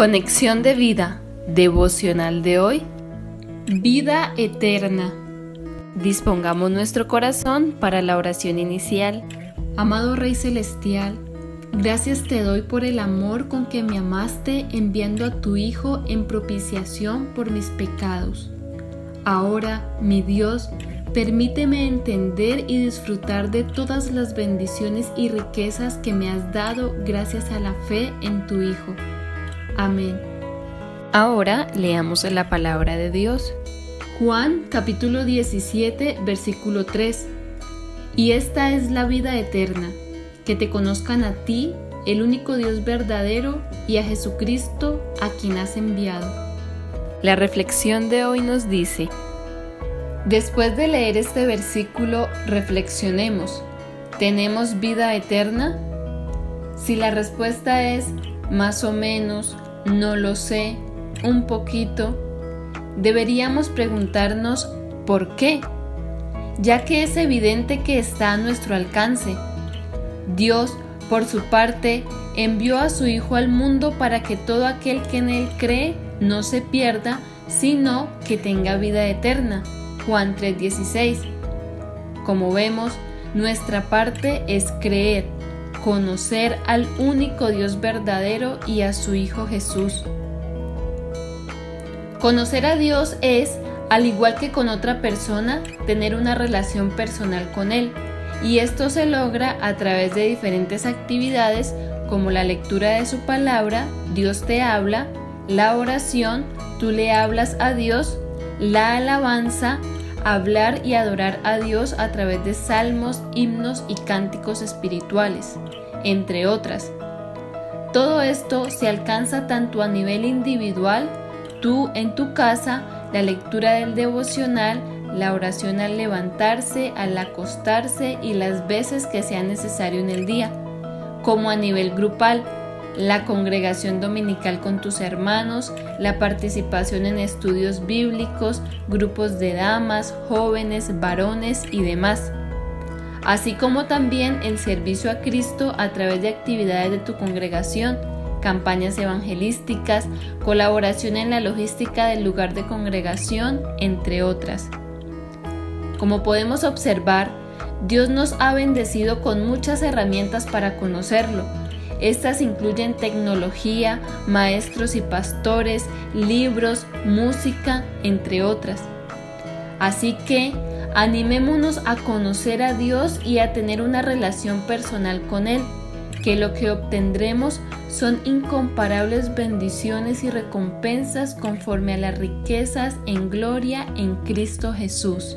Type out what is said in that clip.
Conexión de vida, devocional de hoy. Vida eterna. Dispongamos nuestro corazón para la oración inicial. Amado Rey Celestial, gracias te doy por el amor con que me amaste enviando a tu Hijo en propiciación por mis pecados. Ahora, mi Dios, permíteme entender y disfrutar de todas las bendiciones y riquezas que me has dado gracias a la fe en tu Hijo. Amén. Ahora leamos la palabra de Dios. Juan capítulo 17 versículo 3. Y esta es la vida eterna, que te conozcan a ti, el único Dios verdadero, y a Jesucristo, a quien has enviado. La reflexión de hoy nos dice, Después de leer este versículo, reflexionemos. ¿Tenemos vida eterna? Si la respuesta es más o menos, no lo sé, un poquito, deberíamos preguntarnos por qué, ya que es evidente que está a nuestro alcance. Dios, por su parte, envió a su Hijo al mundo para que todo aquel que en Él cree no se pierda, sino que tenga vida eterna. Juan 3:16. Como vemos, nuestra parte es creer conocer al único Dios verdadero y a su Hijo Jesús. Conocer a Dios es, al igual que con otra persona, tener una relación personal con Él, y esto se logra a través de diferentes actividades como la lectura de su palabra, Dios te habla, la oración, tú le hablas a Dios, la alabanza, hablar y adorar a Dios a través de salmos, himnos y cánticos espirituales, entre otras. Todo esto se alcanza tanto a nivel individual, tú en tu casa, la lectura del devocional, la oración al levantarse, al acostarse y las veces que sea necesario en el día, como a nivel grupal, la congregación dominical con tus hermanos, la participación en estudios bíblicos, grupos de damas, jóvenes, varones y demás, así como también el servicio a Cristo a través de actividades de tu congregación, campañas evangelísticas, colaboración en la logística del lugar de congregación, entre otras. Como podemos observar, Dios nos ha bendecido con muchas herramientas para conocerlo, estas incluyen tecnología, maestros y pastores, libros, música, entre otras. Así que animémonos a conocer a Dios y a tener una relación personal con Él, que lo que obtendremos son incomparables bendiciones y recompensas conforme a las riquezas en gloria en Cristo Jesús.